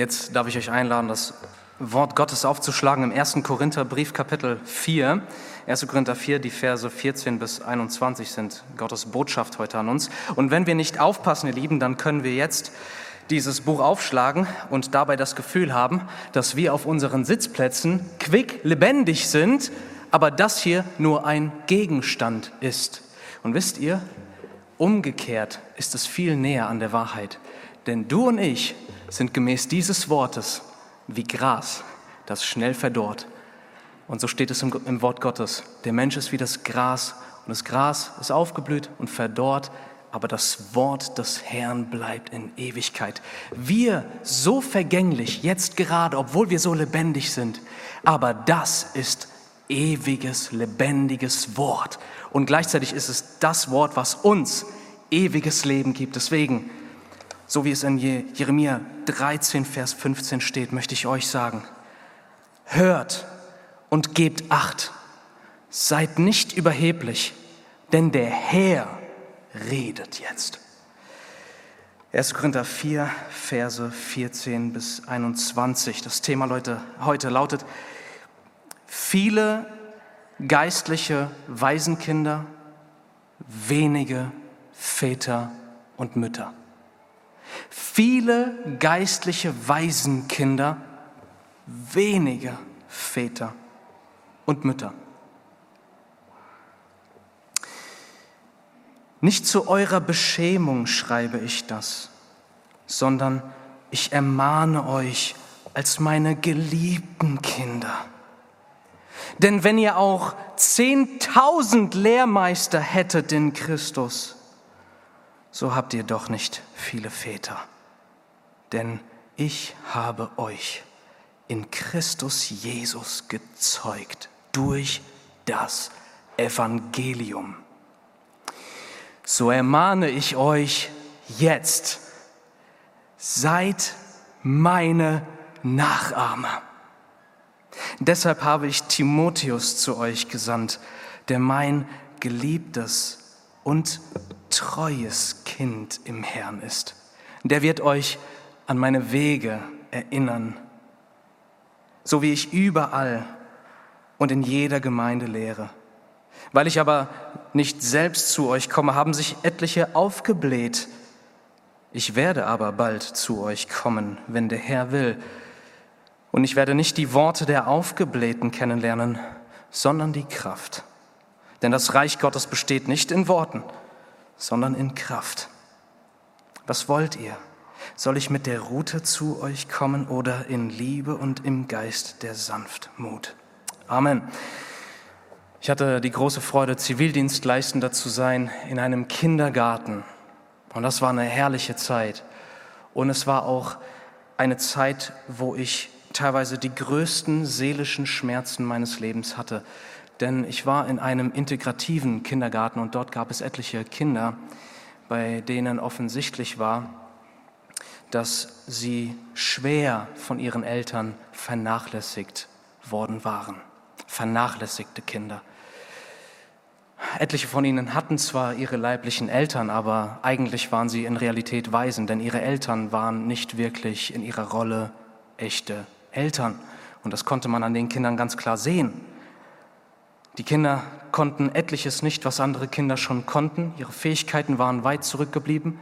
Jetzt darf ich euch einladen, das Wort Gottes aufzuschlagen im 1. Korintherbrief Kapitel 4. 1. Korinther 4, die Verse 14 bis 21 sind Gottes Botschaft heute an uns. Und wenn wir nicht aufpassen, ihr Lieben, dann können wir jetzt dieses Buch aufschlagen und dabei das Gefühl haben, dass wir auf unseren Sitzplätzen quick lebendig sind, aber das hier nur ein Gegenstand ist. Und wisst ihr, umgekehrt ist es viel näher an der Wahrheit. Denn du und ich sind gemäß dieses Wortes wie Gras, das schnell verdorrt. Und so steht es im, im, Wort Gottes. Der Mensch ist wie das Gras und das Gras ist aufgeblüht und verdorrt, aber das Wort des Herrn bleibt in Ewigkeit. Wir so vergänglich, jetzt gerade, obwohl wir so lebendig sind, aber das ist ewiges, lebendiges Wort. Und gleichzeitig ist es das Wort, was uns ewiges Leben gibt. Deswegen so wie es in Jeremia 13, Vers 15 steht, möchte ich euch sagen, hört und gebt acht, seid nicht überheblich, denn der Herr redet jetzt. 1. Korinther 4, Verse 14 bis 21. Das Thema Leute, heute lautet, viele geistliche Waisenkinder, wenige Väter und Mütter. Viele geistliche Waisenkinder, wenige Väter und Mütter. Nicht zu eurer Beschämung schreibe ich das, sondern ich ermahne euch als meine geliebten Kinder. Denn wenn ihr auch zehntausend Lehrmeister hättet in Christus, so habt ihr doch nicht viele Väter. Denn ich habe euch in Christus Jesus gezeugt durch das Evangelium. So ermahne ich euch jetzt, seid meine Nachahmer. Deshalb habe ich Timotheus zu euch gesandt, der mein geliebtes und treues Kind im Herrn ist. Der wird euch an meine Wege erinnern, so wie ich überall und in jeder Gemeinde lehre. Weil ich aber nicht selbst zu euch komme, haben sich etliche aufgebläht. Ich werde aber bald zu euch kommen, wenn der Herr will. Und ich werde nicht die Worte der Aufgeblähten kennenlernen, sondern die Kraft. Denn das Reich Gottes besteht nicht in Worten, sondern in Kraft. Was wollt ihr? Soll ich mit der Rute zu euch kommen oder in Liebe und im Geist der Sanftmut? Amen. Ich hatte die große Freude, Zivildienstleistender zu sein in einem Kindergarten. Und das war eine herrliche Zeit. Und es war auch eine Zeit, wo ich teilweise die größten seelischen Schmerzen meines Lebens hatte denn ich war in einem integrativen Kindergarten und dort gab es etliche Kinder, bei denen offensichtlich war, dass sie schwer von ihren Eltern vernachlässigt worden waren. Vernachlässigte Kinder. Etliche von ihnen hatten zwar ihre leiblichen Eltern, aber eigentlich waren sie in Realität Waisen, denn ihre Eltern waren nicht wirklich in ihrer Rolle echte Eltern. Und das konnte man an den Kindern ganz klar sehen. Die Kinder konnten etliches nicht, was andere Kinder schon konnten. Ihre Fähigkeiten waren weit zurückgeblieben.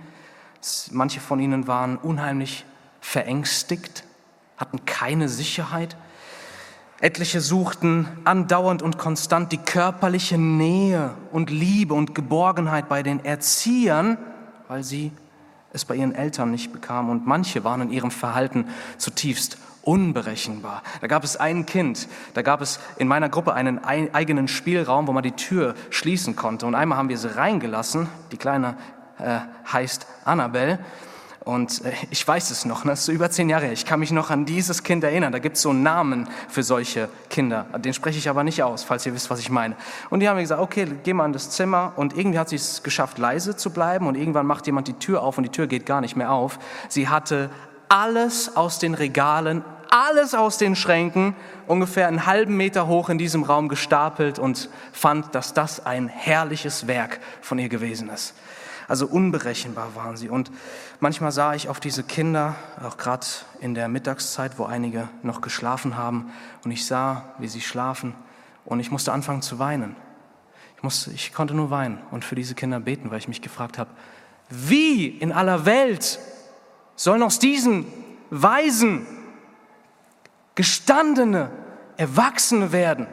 Manche von ihnen waren unheimlich verängstigt, hatten keine Sicherheit. Etliche suchten andauernd und konstant die körperliche Nähe und Liebe und Geborgenheit bei den Erziehern, weil sie es bei ihren Eltern nicht bekamen. Und manche waren in ihrem Verhalten zutiefst unberechenbar. Da gab es ein Kind, da gab es in meiner Gruppe einen eigenen Spielraum, wo man die Tür schließen konnte. Und einmal haben wir sie reingelassen. Die Kleine äh, heißt Annabelle. Und äh, ich weiß es noch, das ist so über zehn Jahre her. Ich kann mich noch an dieses Kind erinnern. Da gibt es so einen Namen für solche Kinder. Den spreche ich aber nicht aus, falls ihr wisst, was ich meine. Und die haben mir gesagt, okay, geh mal in das Zimmer. Und irgendwie hat sie es geschafft, leise zu bleiben. Und irgendwann macht jemand die Tür auf und die Tür geht gar nicht mehr auf. Sie hatte alles aus den Regalen alles aus den Schränken, ungefähr einen halben Meter hoch in diesem Raum gestapelt und fand, dass das ein herrliches Werk von ihr gewesen ist. Also unberechenbar waren sie. Und manchmal sah ich auf diese Kinder, auch gerade in der Mittagszeit, wo einige noch geschlafen haben, und ich sah, wie sie schlafen, und ich musste anfangen zu weinen. Ich, musste, ich konnte nur weinen und für diese Kinder beten, weil ich mich gefragt habe, wie in aller Welt sollen aus diesen Weisen gestandene Erwachsene werden?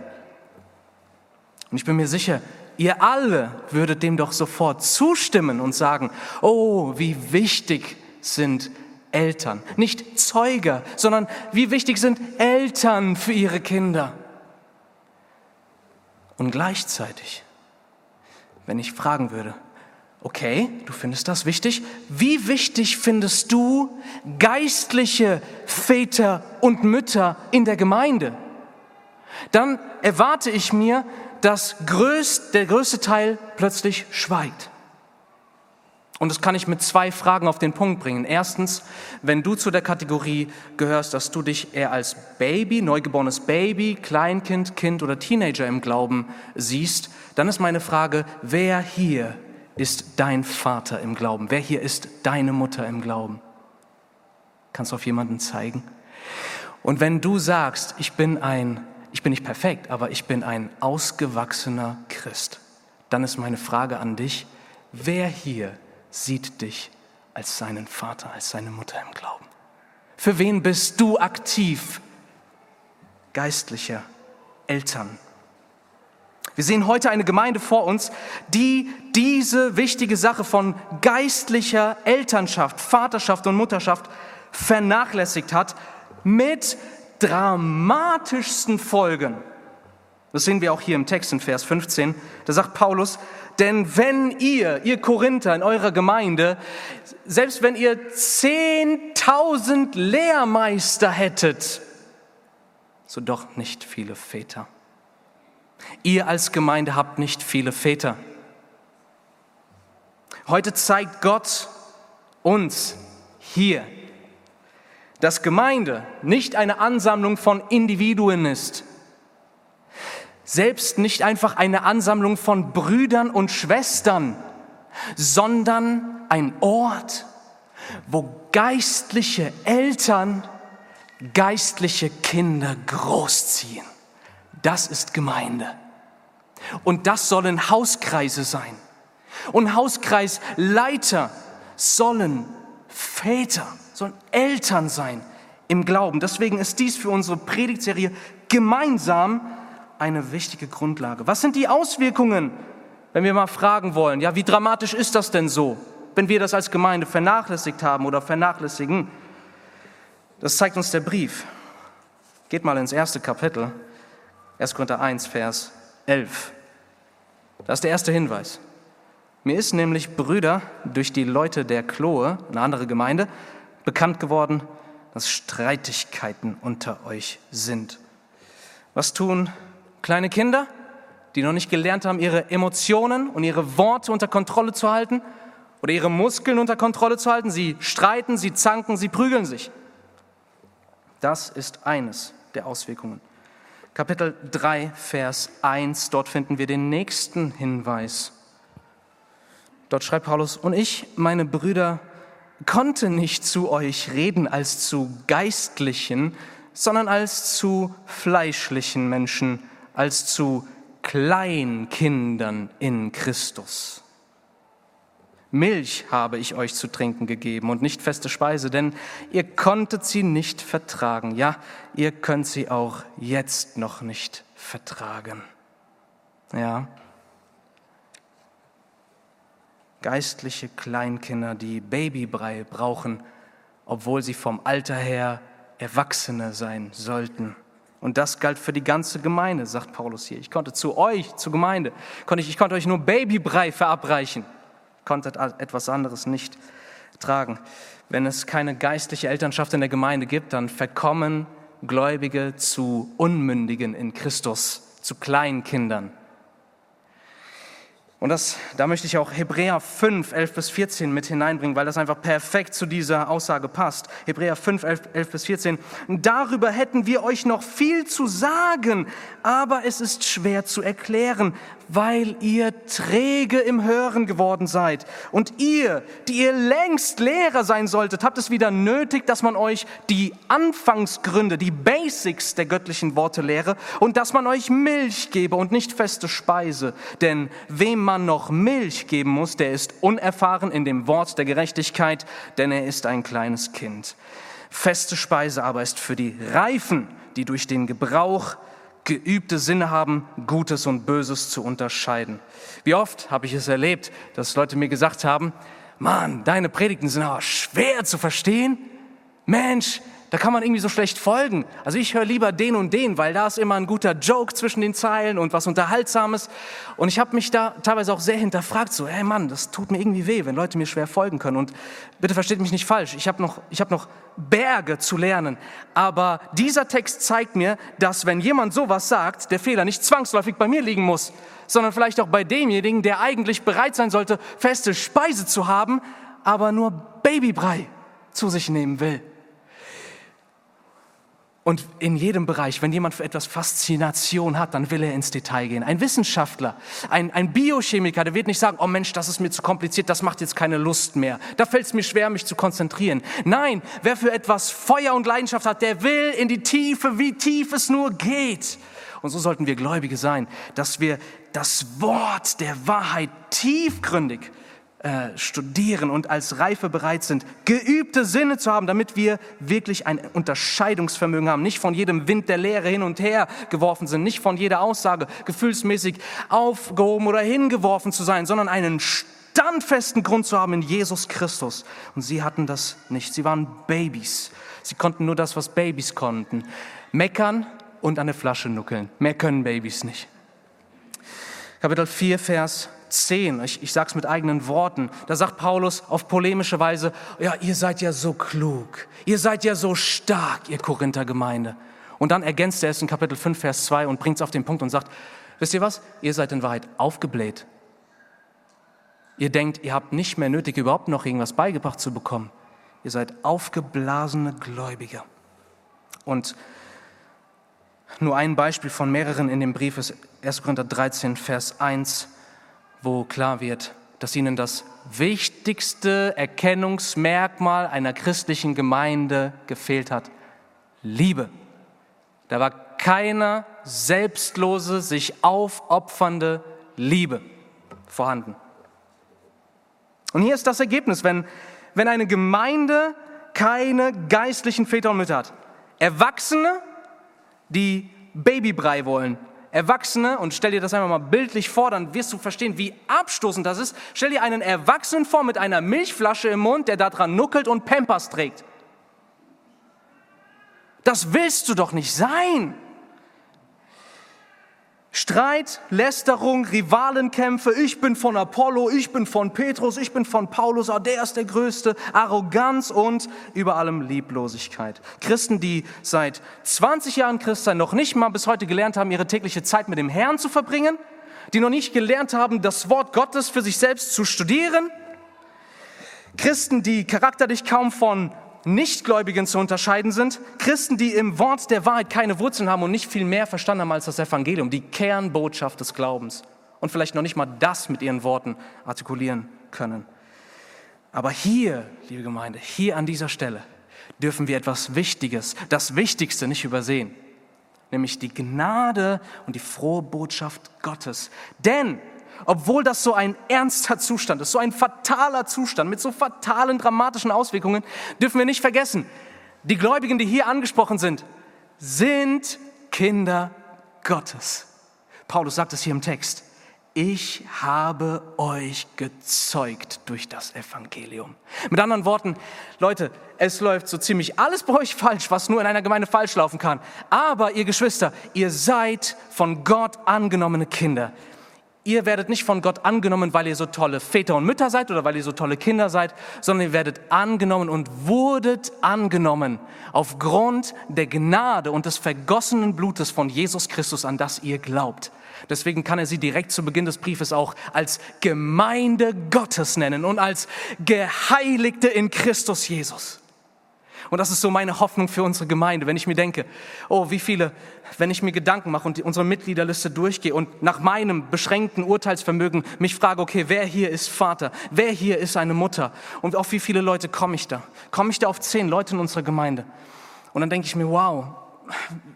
Und ich bin mir sicher, ihr alle würdet dem doch sofort zustimmen und sagen, oh, wie wichtig sind Eltern. Nicht Zeuger, sondern wie wichtig sind Eltern für ihre Kinder. Und gleichzeitig, wenn ich fragen würde, okay, du findest das wichtig, wie wichtig findest du geistliche Väter und Mütter in der Gemeinde? Dann erwarte ich mir, dass größt, der größte Teil plötzlich schweigt. Und das kann ich mit zwei Fragen auf den Punkt bringen. Erstens, wenn du zu der Kategorie gehörst, dass du dich eher als Baby, neugeborenes Baby, Kleinkind, Kind oder Teenager im Glauben siehst, dann ist meine Frage, wer hier ist dein Vater im Glauben? Wer hier ist deine Mutter im Glauben? Kannst du auf jemanden zeigen? Und wenn du sagst, ich bin ein, ich bin nicht perfekt, aber ich bin ein ausgewachsener Christ, dann ist meine Frage an dich, wer hier sieht dich als seinen Vater, als seine Mutter im Glauben. Für wen bist du aktiv? Geistlicher Eltern. Wir sehen heute eine Gemeinde vor uns, die diese wichtige Sache von geistlicher Elternschaft, Vaterschaft und Mutterschaft vernachlässigt hat mit dramatischsten Folgen. Das sehen wir auch hier im Text in Vers 15. Da sagt Paulus, denn wenn ihr, ihr Korinther in eurer Gemeinde, selbst wenn ihr 10.000 Lehrmeister hättet, so doch nicht viele Väter. Ihr als Gemeinde habt nicht viele Väter. Heute zeigt Gott uns hier, dass Gemeinde nicht eine Ansammlung von Individuen ist, selbst nicht einfach eine Ansammlung von Brüdern und Schwestern, sondern ein Ort, wo geistliche Eltern geistliche Kinder großziehen. Das ist Gemeinde. Und das sollen Hauskreise sein. Und Hauskreisleiter sollen Väter, sollen Eltern sein im Glauben. Deswegen ist dies für unsere Predigtserie gemeinsam eine wichtige Grundlage. Was sind die Auswirkungen, wenn wir mal fragen wollen, ja, wie dramatisch ist das denn so, wenn wir das als Gemeinde vernachlässigt haben oder vernachlässigen? Das zeigt uns der Brief. Geht mal ins erste Kapitel, 1. Korinther 1, Vers 11. Das ist der erste Hinweis. Mir ist nämlich, Brüder, durch die Leute der Chloe, eine andere Gemeinde, bekannt geworden, dass Streitigkeiten unter euch sind. Was tun Kleine Kinder, die noch nicht gelernt haben, ihre Emotionen und ihre Worte unter Kontrolle zu halten oder ihre Muskeln unter Kontrolle zu halten. Sie streiten, sie zanken, sie prügeln sich. Das ist eines der Auswirkungen. Kapitel 3, Vers 1, dort finden wir den nächsten Hinweis. Dort schreibt Paulus, und ich, meine Brüder, konnte nicht zu euch reden als zu geistlichen, sondern als zu fleischlichen Menschen als zu Kleinkindern in Christus. Milch habe ich euch zu trinken gegeben und nicht feste Speise, denn ihr konntet sie nicht vertragen. Ja, ihr könnt sie auch jetzt noch nicht vertragen. Ja. Geistliche Kleinkinder, die Babybrei brauchen, obwohl sie vom Alter her Erwachsene sein sollten. Und das galt für die ganze Gemeinde, sagt Paulus hier. Ich konnte zu euch, zur Gemeinde, konnte ich, ich konnte euch nur Babybrei verabreichen, konntet etwas anderes nicht tragen. Wenn es keine geistliche Elternschaft in der Gemeinde gibt, dann verkommen Gläubige zu Unmündigen in Christus, zu Kleinkindern. Und das, da möchte ich auch Hebräer 5, 11 bis 14 mit hineinbringen, weil das einfach perfekt zu dieser Aussage passt. Hebräer 5, 11, 11 bis 14. Darüber hätten wir euch noch viel zu sagen, aber es ist schwer zu erklären, weil ihr träge im Hören geworden seid. Und ihr, die ihr längst Lehrer sein solltet, habt es wieder nötig, dass man euch die Anfangsgründe, die Basics der göttlichen Worte lehre und dass man euch Milch gebe und nicht feste Speise. Denn wem man noch Milch geben muss, der ist unerfahren in dem Wort der Gerechtigkeit, denn er ist ein kleines Kind. Feste Speise aber ist für die Reifen, die durch den Gebrauch geübte Sinne haben, Gutes und Böses zu unterscheiden. Wie oft habe ich es erlebt, dass Leute mir gesagt haben, Mann, deine Predigten sind aber schwer zu verstehen. Mensch, da kann man irgendwie so schlecht folgen. Also ich höre lieber den und den, weil da ist immer ein guter Joke zwischen den Zeilen und was Unterhaltsames. Und ich habe mich da teilweise auch sehr hinterfragt, so, hey Mann, das tut mir irgendwie weh, wenn Leute mir schwer folgen können. Und bitte versteht mich nicht falsch, ich habe noch, ich hab noch Berge zu lernen. Aber dieser Text zeigt mir, dass wenn jemand sowas sagt, der Fehler nicht zwangsläufig bei mir liegen muss, sondern vielleicht auch bei demjenigen, der eigentlich bereit sein sollte, feste Speise zu haben, aber nur Babybrei zu sich nehmen will. Und in jedem Bereich, wenn jemand für etwas Faszination hat, dann will er ins Detail gehen. Ein Wissenschaftler, ein, ein Biochemiker, der wird nicht sagen, oh Mensch, das ist mir zu kompliziert, das macht jetzt keine Lust mehr. Da fällt es mir schwer, mich zu konzentrieren. Nein, wer für etwas Feuer und Leidenschaft hat, der will in die Tiefe, wie tief es nur geht. Und so sollten wir Gläubige sein, dass wir das Wort der Wahrheit tiefgründig äh, studieren und als Reife bereit sind, geübte Sinne zu haben, damit wir wirklich ein Unterscheidungsvermögen haben, nicht von jedem Wind der Lehre hin und her geworfen sind, nicht von jeder Aussage gefühlsmäßig aufgehoben oder hingeworfen zu sein, sondern einen standfesten Grund zu haben in Jesus Christus. Und sie hatten das nicht. Sie waren Babys. Sie konnten nur das, was Babys konnten. Meckern und der Flasche nuckeln. Mehr können Babys nicht. Kapitel 4, Vers 10, ich, ich sage es mit eigenen Worten, da sagt Paulus auf polemische Weise, ja, ihr seid ja so klug, ihr seid ja so stark, ihr Korinther Gemeinde. Und dann ergänzt er es in Kapitel 5, Vers 2 und bringt es auf den Punkt und sagt, wisst ihr was, ihr seid in Wahrheit aufgebläht. Ihr denkt, ihr habt nicht mehr nötig, überhaupt noch irgendwas beigebracht zu bekommen. Ihr seid aufgeblasene Gläubige. Und nur ein Beispiel von mehreren in dem Brief ist 1. Korinther 13, Vers 1 wo klar wird, dass ihnen das wichtigste Erkennungsmerkmal einer christlichen Gemeinde gefehlt hat. Liebe. Da war keine selbstlose, sich aufopfernde Liebe vorhanden. Und hier ist das Ergebnis, wenn, wenn eine Gemeinde keine geistlichen Väter und Mütter hat. Erwachsene, die Babybrei wollen, Erwachsene, und stell dir das einfach mal bildlich vor, dann wirst du verstehen, wie abstoßend das ist. Stell dir einen Erwachsenen vor mit einer Milchflasche im Mund, der da dran nuckelt und Pampers trägt. Das willst du doch nicht sein. Streit, Lästerung, Rivalenkämpfe, ich bin von Apollo, ich bin von Petrus, ich bin von Paulus, ah, der ist der Größte, Arroganz und über allem Lieblosigkeit. Christen, die seit 20 Jahren Christsein noch nicht mal bis heute gelernt haben, ihre tägliche Zeit mit dem Herrn zu verbringen, die noch nicht gelernt haben, das Wort Gottes für sich selbst zu studieren, Christen, die charakterlich kaum von Nichtgläubigen zu unterscheiden sind, Christen, die im Wort der Wahrheit keine Wurzeln haben und nicht viel mehr verstanden haben als das Evangelium, die Kernbotschaft des Glaubens und vielleicht noch nicht mal das mit ihren Worten artikulieren können. Aber hier, liebe Gemeinde, hier an dieser Stelle dürfen wir etwas Wichtiges, das Wichtigste nicht übersehen, nämlich die Gnade und die frohe Botschaft Gottes. Denn obwohl das so ein ernster Zustand ist, so ein fataler Zustand mit so fatalen, dramatischen Auswirkungen, dürfen wir nicht vergessen, die Gläubigen, die hier angesprochen sind, sind Kinder Gottes. Paulus sagt es hier im Text. Ich habe euch gezeugt durch das Evangelium. Mit anderen Worten, Leute, es läuft so ziemlich alles bei euch falsch, was nur in einer Gemeinde falsch laufen kann. Aber ihr Geschwister, ihr seid von Gott angenommene Kinder ihr werdet nicht von Gott angenommen, weil ihr so tolle Väter und Mütter seid oder weil ihr so tolle Kinder seid, sondern ihr werdet angenommen und wurdet angenommen aufgrund der Gnade und des vergossenen Blutes von Jesus Christus, an das ihr glaubt. Deswegen kann er sie direkt zu Beginn des Briefes auch als Gemeinde Gottes nennen und als Geheiligte in Christus Jesus. Und das ist so meine Hoffnung für unsere Gemeinde, wenn ich mir denke, oh, wie viele, wenn ich mir Gedanken mache und unsere Mitgliederliste durchgehe und nach meinem beschränkten Urteilsvermögen mich frage, okay, wer hier ist Vater, wer hier ist eine Mutter und auf wie viele Leute komme ich da? Komme ich da auf zehn Leute in unserer Gemeinde? Und dann denke ich mir, wow,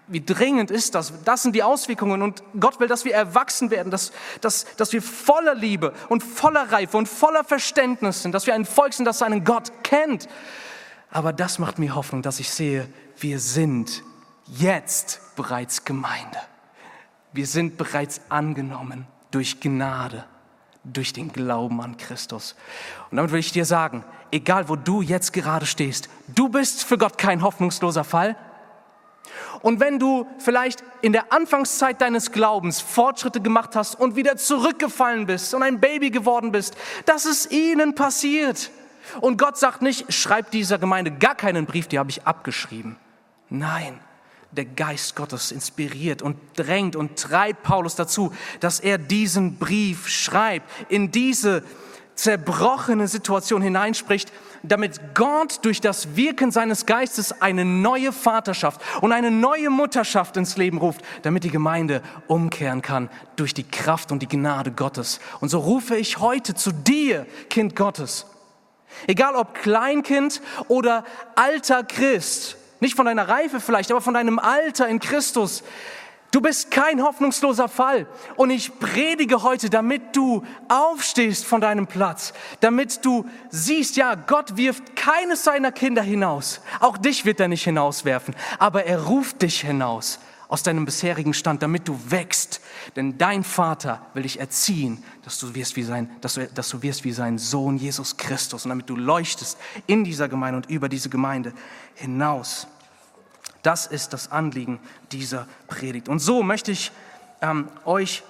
wie dringend ist das? Das sind die Auswirkungen und Gott will, dass wir erwachsen werden, dass, dass, dass wir voller Liebe und voller Reife und voller Verständnis sind, dass wir ein Volk sind, das seinen Gott kennt. Aber das macht mir Hoffnung, dass ich sehe, wir sind jetzt bereits Gemeinde. Wir sind bereits angenommen durch Gnade, durch den Glauben an Christus. Und damit will ich dir sagen, egal wo du jetzt gerade stehst, du bist für Gott kein hoffnungsloser Fall. Und wenn du vielleicht in der Anfangszeit deines Glaubens Fortschritte gemacht hast und wieder zurückgefallen bist und ein Baby geworden bist, das ist ihnen passiert. Und Gott sagt nicht, schreib dieser Gemeinde gar keinen Brief, die habe ich abgeschrieben. Nein, der Geist Gottes inspiriert und drängt und treibt Paulus dazu, dass er diesen Brief schreibt, in diese zerbrochene Situation hineinspricht, damit Gott durch das Wirken seines Geistes eine neue Vaterschaft und eine neue Mutterschaft ins Leben ruft, damit die Gemeinde umkehren kann durch die Kraft und die Gnade Gottes. Und so rufe ich heute zu dir, Kind Gottes. Egal ob Kleinkind oder alter Christ, nicht von deiner Reife vielleicht, aber von deinem Alter in Christus. Du bist kein hoffnungsloser Fall. Und ich predige heute, damit du aufstehst von deinem Platz, damit du siehst, ja, Gott wirft keines seiner Kinder hinaus. Auch dich wird er nicht hinauswerfen, aber er ruft dich hinaus aus deinem bisherigen Stand, damit du wächst. Denn dein Vater will dich erziehen, dass du wirst wie sein, dass du, dass du wirst wie sein Sohn Jesus Christus und damit du leuchtest in dieser Gemeinde und über diese Gemeinde hinaus. Das ist das Anliegen dieser Predigt. Und so möchte ich ähm, euch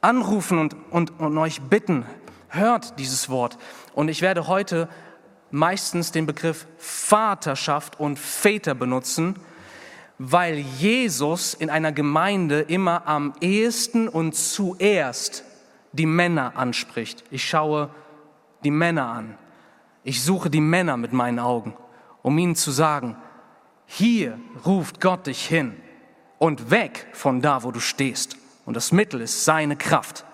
anrufen und, und, und euch bitten, hört dieses Wort. Und ich werde heute meistens den Begriff Vaterschaft und Väter benutzen, weil Jesus in einer Gemeinde immer am ehesten und zuerst die Männer anspricht. Ich schaue die Männer an. Ich suche die Männer mit meinen Augen, um ihnen zu sagen, hier ruft Gott dich hin und weg von da, wo du stehst. Und das Mittel ist seine Kraft.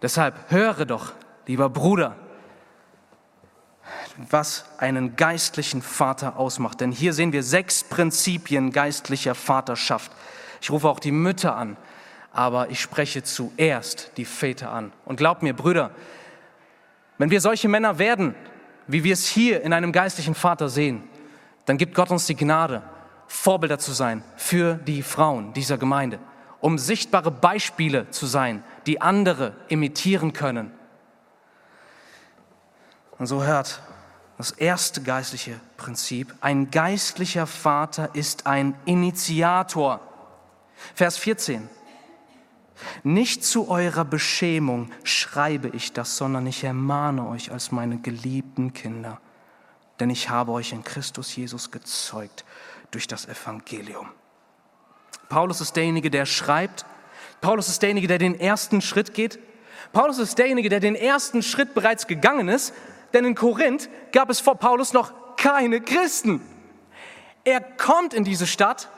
Deshalb höre doch, lieber Bruder, was einen geistlichen Vater ausmacht. Denn hier sehen wir sechs Prinzipien geistlicher Vaterschaft. Ich rufe auch die Mütter an, aber ich spreche zuerst die Väter an. Und glaubt mir, Brüder, wenn wir solche Männer werden, wie wir es hier in einem geistlichen Vater sehen, dann gibt Gott uns die Gnade, Vorbilder zu sein für die Frauen dieser Gemeinde, um sichtbare Beispiele zu sein, die andere imitieren können. Und so hört das erste geistliche Prinzip, ein geistlicher Vater ist ein Initiator. Vers 14. Nicht zu eurer Beschämung schreibe ich das, sondern ich ermahne euch als meine geliebten Kinder denn ich habe euch in Christus Jesus gezeugt durch das Evangelium. Paulus ist derjenige, der schreibt. Paulus ist derjenige, der den ersten Schritt geht. Paulus ist derjenige, der den ersten Schritt bereits gegangen ist, denn in Korinth gab es vor Paulus noch keine Christen. Er kommt in diese Stadt,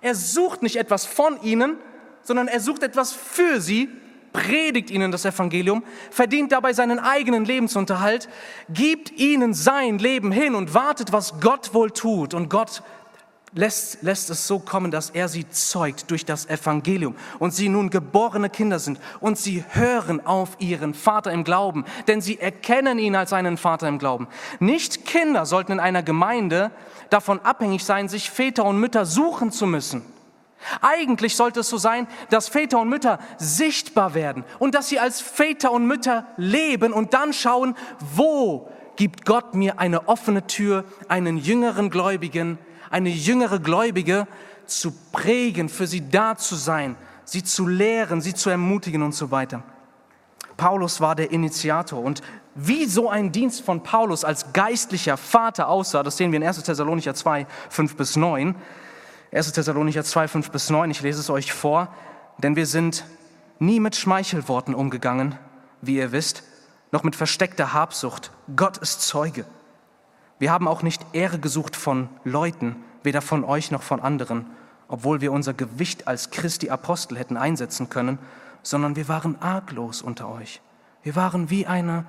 er sucht nicht etwas von ihnen, sondern er sucht etwas für sie predigt ihnen das Evangelium, verdient dabei seinen eigenen Lebensunterhalt, gibt ihnen sein Leben hin und wartet, was Gott wohl tut. Und Gott lässt, lässt es so kommen, dass er sie zeugt durch das Evangelium und sie nun geborene Kinder sind und sie hören auf ihren Vater im Glauben, denn sie erkennen ihn als einen Vater im Glauben. Nicht Kinder sollten in einer Gemeinde davon abhängig sein, sich Väter und Mütter suchen zu müssen. Eigentlich sollte es so sein, dass Väter und Mütter sichtbar werden und dass sie als Väter und Mütter leben und dann schauen, wo gibt Gott mir eine offene Tür, einen jüngeren Gläubigen, eine jüngere Gläubige zu prägen, für sie da zu sein, sie zu lehren, sie zu ermutigen und so weiter. Paulus war der Initiator und wie so ein Dienst von Paulus als geistlicher Vater aussah, das sehen wir in 1. Thessalonicher 2, 5 bis 9, 1. Thessalonicher 2, 5 bis 9, ich lese es euch vor, denn wir sind nie mit Schmeichelworten umgegangen, wie ihr wisst, noch mit versteckter Habsucht. Gott ist Zeuge. Wir haben auch nicht Ehre gesucht von Leuten, weder von euch noch von anderen, obwohl wir unser Gewicht als Christi Apostel hätten einsetzen können, sondern wir waren arglos unter euch. Wir waren wie eine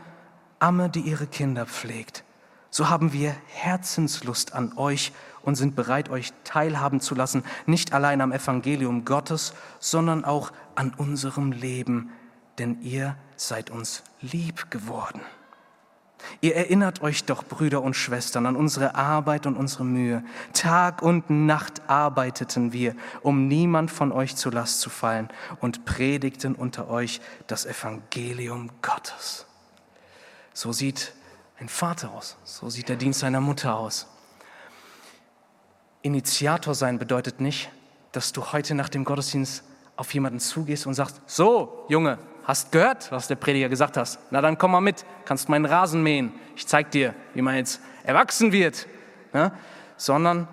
Amme, die ihre Kinder pflegt. So haben wir Herzenslust an euch und sind bereit, euch teilhaben zu lassen, nicht allein am Evangelium Gottes, sondern auch an unserem Leben, denn ihr seid uns lieb geworden. Ihr erinnert euch doch, Brüder und Schwestern, an unsere Arbeit und unsere Mühe. Tag und Nacht arbeiteten wir, um niemand von euch zu Last zu fallen und predigten unter euch das Evangelium Gottes. So sieht ein Vater aus, so sieht der Dienst seiner Mutter aus. Initiator sein bedeutet nicht, dass du heute nach dem Gottesdienst auf jemanden zugehst und sagst, so, Junge, hast gehört, was der Prediger gesagt hat. Na dann komm mal mit, kannst meinen Rasen mähen. Ich zeig dir, wie man jetzt erwachsen wird. Ja? Sondern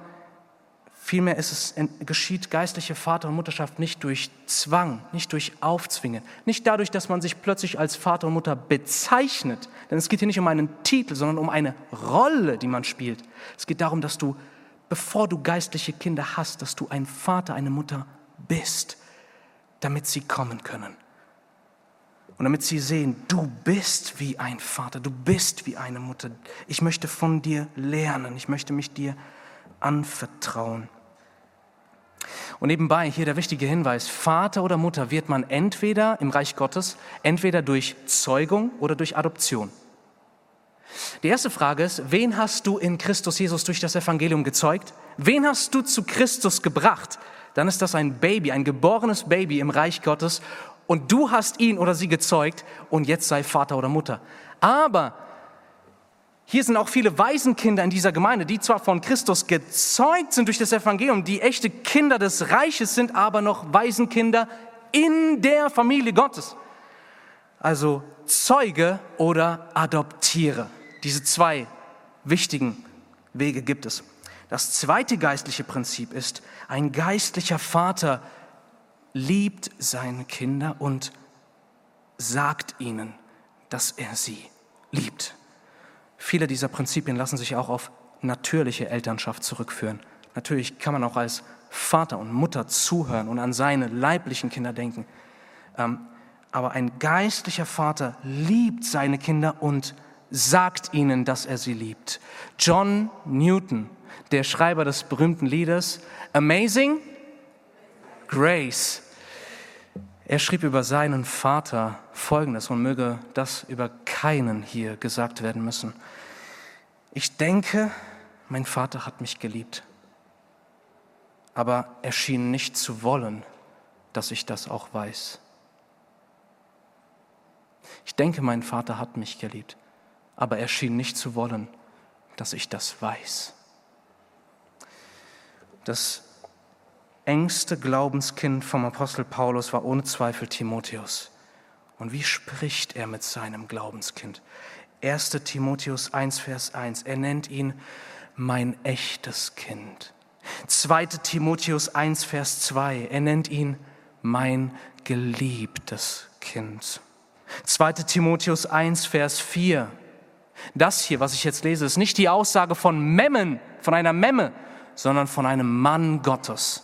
vielmehr ist es, geschieht geistliche Vater- und Mutterschaft nicht durch Zwang, nicht durch Aufzwingen, nicht dadurch, dass man sich plötzlich als Vater und Mutter bezeichnet. Denn es geht hier nicht um einen Titel, sondern um eine Rolle, die man spielt. Es geht darum, dass du, bevor du geistliche Kinder hast, dass du ein Vater, eine Mutter bist, damit sie kommen können. Und damit sie sehen, du bist wie ein Vater, du bist wie eine Mutter. Ich möchte von dir lernen, ich möchte mich dir anvertrauen. Und nebenbei hier der wichtige Hinweis, Vater oder Mutter wird man entweder im Reich Gottes, entweder durch Zeugung oder durch Adoption. Die erste Frage ist, wen hast du in Christus Jesus durch das Evangelium gezeugt? Wen hast du zu Christus gebracht? Dann ist das ein Baby, ein geborenes Baby im Reich Gottes und du hast ihn oder sie gezeugt und jetzt sei Vater oder Mutter. Aber hier sind auch viele Waisenkinder in dieser Gemeinde, die zwar von Christus gezeugt sind durch das Evangelium, die echte Kinder des Reiches sind, aber noch Waisenkinder in der Familie Gottes. Also Zeuge oder adoptiere. Diese zwei wichtigen Wege gibt es. Das zweite geistliche Prinzip ist, ein geistlicher Vater liebt seine Kinder und sagt ihnen, dass er sie liebt. Viele dieser Prinzipien lassen sich auch auf natürliche Elternschaft zurückführen. Natürlich kann man auch als Vater und Mutter zuhören und an seine leiblichen Kinder denken. Ähm, aber ein geistlicher Vater liebt seine Kinder und sagt ihnen, dass er sie liebt. John Newton, der Schreiber des berühmten Liedes Amazing Grace, er schrieb über seinen Vater Folgendes und möge das über keinen hier gesagt werden müssen. Ich denke, mein Vater hat mich geliebt, aber er schien nicht zu wollen, dass ich das auch weiß. Ich denke, mein Vater hat mich geliebt, aber er schien nicht zu wollen, dass ich das weiß. Das engste Glaubenskind vom Apostel Paulus war ohne Zweifel Timotheus. Und wie spricht er mit seinem Glaubenskind? 1. Timotheus 1, Vers 1. Er nennt ihn mein echtes Kind. 2. Timotheus 1, Vers 2. Er nennt ihn mein geliebtes Kind. 2. Timotheus 1, Vers 4. Das hier, was ich jetzt lese, ist nicht die Aussage von Memmen, von einer Memme, sondern von einem Mann Gottes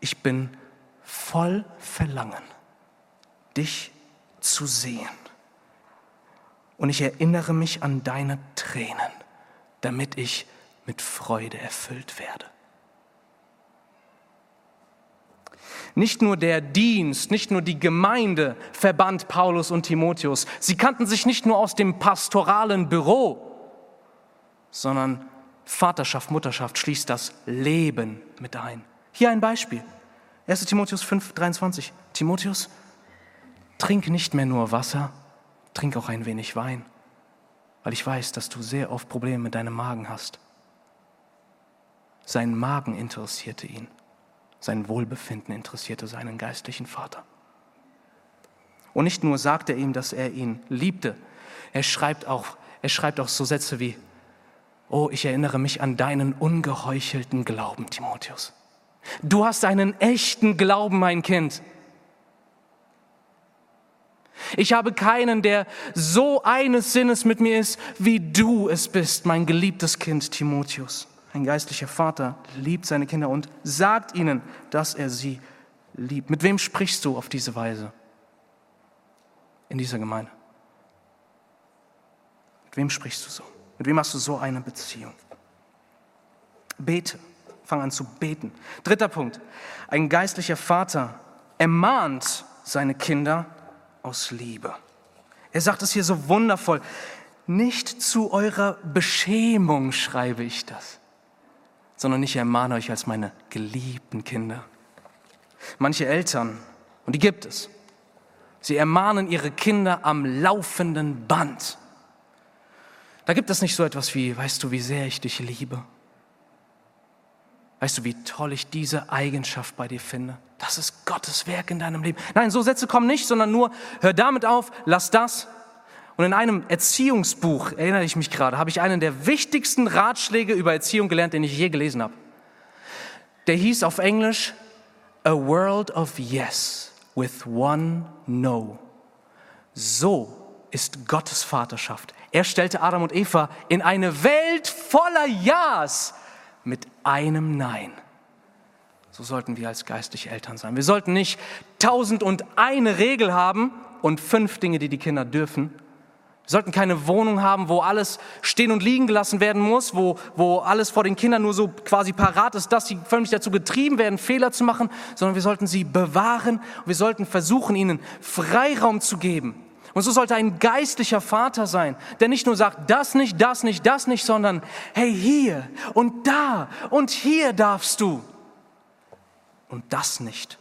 ich bin voll Verlangen, dich zu sehen. Und ich erinnere mich an deine Tränen, damit ich mit Freude erfüllt werde. Nicht nur der Dienst, nicht nur die Gemeinde verband Paulus und Timotheus. Sie kannten sich nicht nur aus dem pastoralen Büro, sondern Vaterschaft, Mutterschaft schließt das Leben mit ein. Hier ein Beispiel. 1 Timotheus 5, 23. Timotheus, trink nicht mehr nur Wasser, trink auch ein wenig Wein, weil ich weiß, dass du sehr oft Probleme mit deinem Magen hast. Sein Magen interessierte ihn, sein Wohlbefinden interessierte seinen geistlichen Vater. Und nicht nur sagt er ihm, dass er ihn liebte, er schreibt auch, er schreibt auch so Sätze wie, oh, ich erinnere mich an deinen ungeheuchelten Glauben, Timotheus. Du hast einen echten Glauben, mein Kind. Ich habe keinen, der so eines Sinnes mit mir ist, wie du es bist, mein geliebtes Kind Timotheus. Ein geistlicher Vater liebt seine Kinder und sagt ihnen, dass er sie liebt. Mit wem sprichst du auf diese Weise in dieser Gemeinde? Mit wem sprichst du so? Mit wem hast du so eine Beziehung? Bete. Fang an zu beten. Dritter Punkt. Ein geistlicher Vater ermahnt seine Kinder aus Liebe. Er sagt es hier so wundervoll. Nicht zu eurer Beschämung schreibe ich das, sondern ich ermahne euch als meine geliebten Kinder. Manche Eltern, und die gibt es, sie ermahnen ihre Kinder am laufenden Band. Da gibt es nicht so etwas wie, weißt du, wie sehr ich dich liebe. Weißt du, wie toll ich diese Eigenschaft bei dir finde? Das ist Gottes Werk in deinem Leben. Nein, so Sätze kommen nicht, sondern nur, hör damit auf, lass das. Und in einem Erziehungsbuch, erinnere ich mich gerade, habe ich einen der wichtigsten Ratschläge über Erziehung gelernt, den ich je gelesen habe. Der hieß auf Englisch A World of Yes with One No. So ist Gottes Vaterschaft. Er stellte Adam und Eva in eine Welt voller Ja's mit einem Nein. So sollten wir als geistliche Eltern sein. Wir sollten nicht tausend und eine Regel haben und fünf Dinge, die die Kinder dürfen. Wir sollten keine Wohnung haben, wo alles stehen und liegen gelassen werden muss, wo, wo alles vor den Kindern nur so quasi parat ist, dass sie völlig dazu getrieben werden, Fehler zu machen, sondern wir sollten sie bewahren und wir sollten versuchen, ihnen Freiraum zu geben. Und so sollte ein geistlicher Vater sein, der nicht nur sagt, das nicht, das nicht, das nicht, sondern hey, hier und da und hier darfst du und das nicht.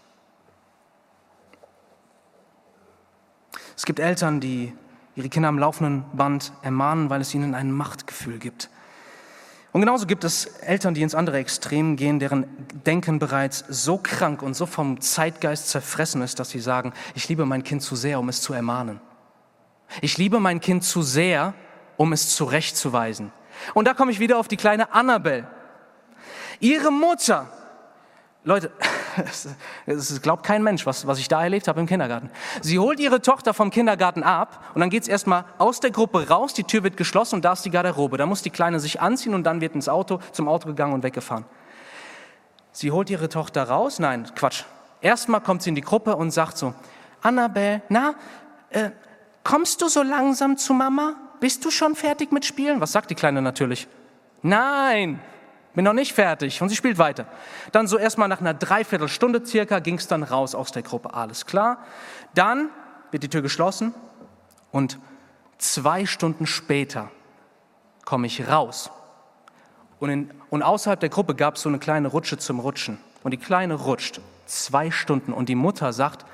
Es gibt Eltern, die ihre Kinder am laufenden Band ermahnen, weil es ihnen ein Machtgefühl gibt. Und genauso gibt es Eltern, die ins andere Extrem gehen, deren Denken bereits so krank und so vom Zeitgeist zerfressen ist, dass sie sagen, ich liebe mein Kind zu sehr, um es zu ermahnen. Ich liebe mein Kind zu sehr, um es zurechtzuweisen. Und da komme ich wieder auf die kleine Annabelle. Ihre Mutter Leute, es glaubt kein Mensch, was, was ich da erlebt habe im Kindergarten. Sie holt ihre Tochter vom Kindergarten ab und dann geht es erstmal aus der Gruppe raus, die Tür wird geschlossen und da ist die Garderobe. Da muss die Kleine sich anziehen und dann wird ins Auto, zum Auto gegangen und weggefahren. Sie holt ihre Tochter raus, nein, Quatsch. Erstmal kommt sie in die Gruppe und sagt so, Annabelle, na, äh, kommst du so langsam zu Mama? Bist du schon fertig mit Spielen? Was sagt die Kleine natürlich? Nein, bin noch nicht fertig. Und sie spielt weiter. Dann so erstmal nach einer Dreiviertelstunde circa ging es dann raus aus der Gruppe. Alles klar. Dann wird die Tür geschlossen und zwei Stunden später komme ich raus. Und, in, und außerhalb der Gruppe gab es so eine kleine Rutsche zum Rutschen. Und die Kleine rutscht zwei Stunden und die Mutter sagt,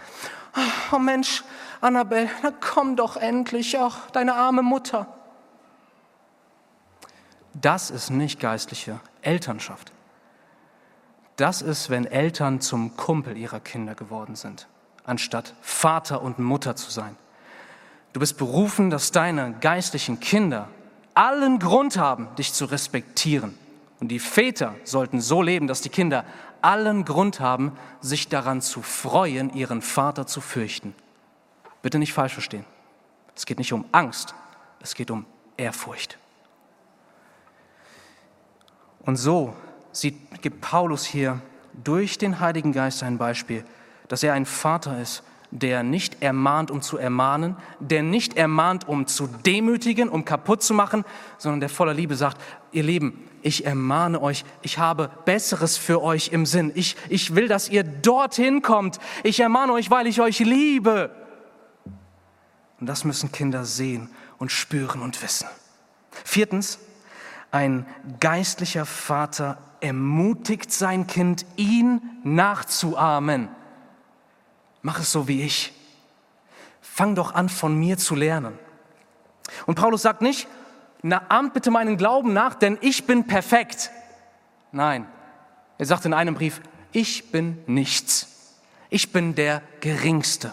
oh Mensch, Annabelle, na komm doch endlich, ach, deine arme Mutter. Das ist nicht geistliche Elternschaft. Das ist, wenn Eltern zum Kumpel ihrer Kinder geworden sind, anstatt Vater und Mutter zu sein. Du bist berufen, dass deine geistlichen Kinder allen Grund haben, dich zu respektieren. Und die Väter sollten so leben, dass die Kinder allen Grund haben, sich daran zu freuen, ihren Vater zu fürchten. Bitte nicht falsch verstehen. Es geht nicht um Angst, es geht um Ehrfurcht. Und so sieht, gibt Paulus hier durch den Heiligen Geist ein Beispiel, dass er ein Vater ist, der nicht ermahnt, um zu ermahnen, der nicht ermahnt, um zu demütigen, um kaputt zu machen, sondern der voller Liebe sagt, ihr Lieben, ich ermahne euch, ich habe Besseres für euch im Sinn. Ich, ich will, dass ihr dorthin kommt. Ich ermahne euch, weil ich euch liebe. Und das müssen Kinder sehen und spüren und wissen. Viertens, ein geistlicher Vater ermutigt sein Kind, ihn nachzuahmen. Mach es so wie ich. Fang doch an, von mir zu lernen. Und Paulus sagt nicht, na, ahmt bitte meinen Glauben nach, denn ich bin perfekt. Nein, er sagt in einem Brief, ich bin nichts. Ich bin der Geringste.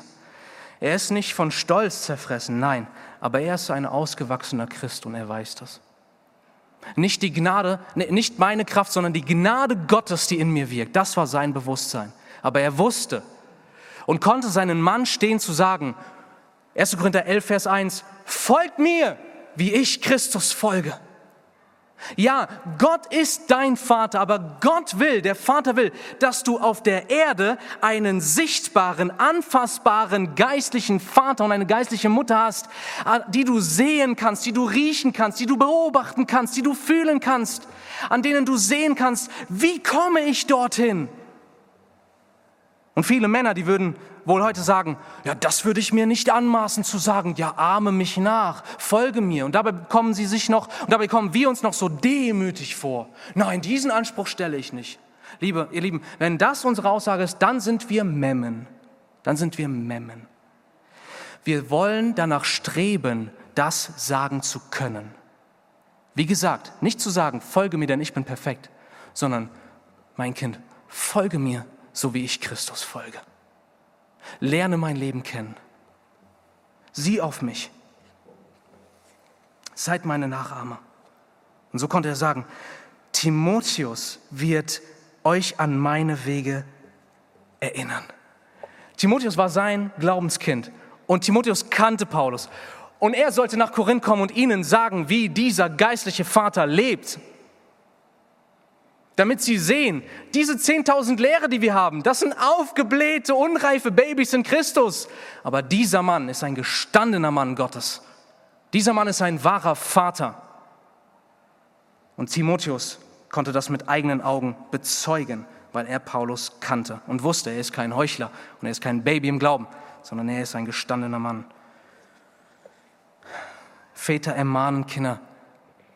Er ist nicht von Stolz zerfressen, nein, aber er ist ein ausgewachsener Christ und er weiß das. Nicht die Gnade, nicht meine Kraft, sondern die Gnade Gottes, die in mir wirkt. Das war sein Bewusstsein. Aber er wusste und konnte seinen Mann stehen zu sagen, 1. Korinther 11, Vers 1, folgt mir, wie ich Christus folge. Ja, Gott ist dein Vater, aber Gott will, der Vater will, dass du auf der Erde einen sichtbaren, anfassbaren geistlichen Vater und eine geistliche Mutter hast, die du sehen kannst, die du riechen kannst, die du beobachten kannst, die du fühlen kannst, an denen du sehen kannst, wie komme ich dorthin? Und viele Männer, die würden wohl heute sagen, ja, das würde ich mir nicht anmaßen zu sagen, ja, ahme mich nach, folge mir. Und dabei kommen sie sich noch, und dabei kommen wir uns noch so demütig vor. Nein, diesen Anspruch stelle ich nicht. Liebe, ihr Lieben, wenn das unsere Aussage ist, dann sind wir Memmen. Dann sind wir Memmen. Wir wollen danach streben, das sagen zu können. Wie gesagt, nicht zu sagen, folge mir, denn ich bin perfekt, sondern, mein Kind, folge mir, so wie ich Christus folge. Lerne mein Leben kennen. Sieh auf mich. Seid meine Nachahmer. Und so konnte er sagen, Timotheus wird euch an meine Wege erinnern. Timotheus war sein Glaubenskind und Timotheus kannte Paulus. Und er sollte nach Korinth kommen und ihnen sagen, wie dieser geistliche Vater lebt damit sie sehen, diese 10.000 Lehre, die wir haben, das sind aufgeblähte, unreife Babys in Christus. Aber dieser Mann ist ein gestandener Mann Gottes. Dieser Mann ist ein wahrer Vater. Und Timotheus konnte das mit eigenen Augen bezeugen, weil er Paulus kannte und wusste, er ist kein Heuchler und er ist kein Baby im Glauben, sondern er ist ein gestandener Mann. Väter ermahnen Kinder,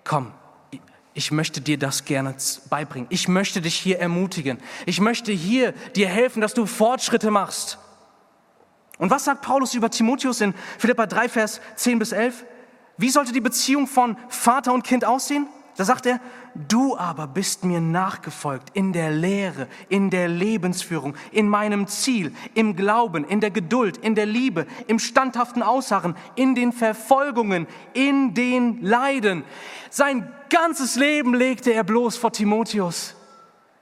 komm, ich möchte dir das gerne beibringen. Ich möchte dich hier ermutigen. Ich möchte hier dir helfen, dass du Fortschritte machst. Und was sagt Paulus über Timotheus in Philippa 3, Vers 10 bis 11? Wie sollte die Beziehung von Vater und Kind aussehen? Da sagt er, du aber bist mir nachgefolgt in der Lehre, in der Lebensführung, in meinem Ziel, im Glauben, in der Geduld, in der Liebe, im standhaften Ausharren, in den Verfolgungen, in den Leiden. Sein ganzes Leben legte er bloß vor Timotheus.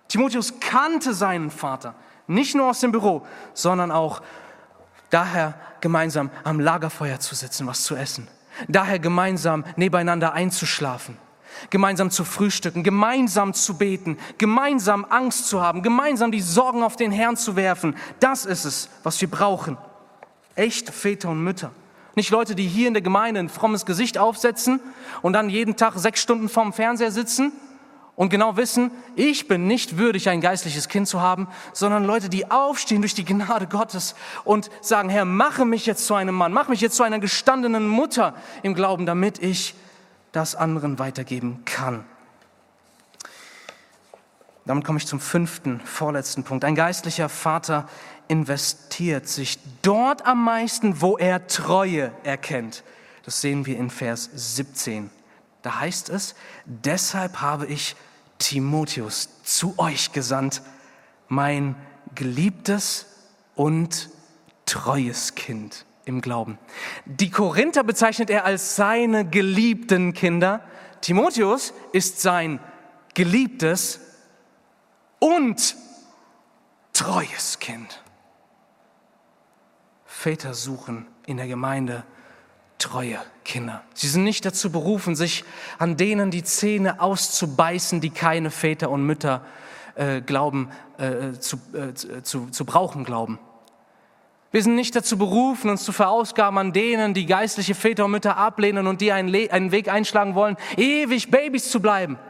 Timotheus kannte seinen Vater, nicht nur aus dem Büro, sondern auch daher gemeinsam am Lagerfeuer zu sitzen, was zu essen, daher gemeinsam nebeneinander einzuschlafen gemeinsam zu frühstücken, gemeinsam zu beten, gemeinsam Angst zu haben, gemeinsam die Sorgen auf den Herrn zu werfen. Das ist es, was wir brauchen. Echte Väter und Mütter. Nicht Leute, die hier in der Gemeinde ein frommes Gesicht aufsetzen und dann jeden Tag sechs Stunden vorm Fernseher sitzen und genau wissen, ich bin nicht würdig, ein geistliches Kind zu haben, sondern Leute, die aufstehen durch die Gnade Gottes und sagen, Herr, mache mich jetzt zu einem Mann, mach mich jetzt zu einer gestandenen Mutter im Glauben, damit ich das anderen weitergeben kann. Damit komme ich zum fünften, vorletzten Punkt. Ein geistlicher Vater investiert sich dort am meisten, wo er Treue erkennt. Das sehen wir in Vers 17. Da heißt es, deshalb habe ich Timotheus zu euch gesandt, mein geliebtes und treues Kind im Glauben. Die Korinther bezeichnet er als seine geliebten Kinder. Timotheus ist sein geliebtes und treues Kind. Väter suchen in der Gemeinde treue Kinder. Sie sind nicht dazu berufen, sich an denen die Zähne auszubeißen, die keine Väter und Mütter äh, glauben, äh, zu, äh, zu, zu brauchen glauben. Wir sind nicht dazu berufen, uns zu verausgaben an denen, die geistliche Väter und Mütter ablehnen und die einen, einen Weg einschlagen wollen, ewig Babys zu bleiben.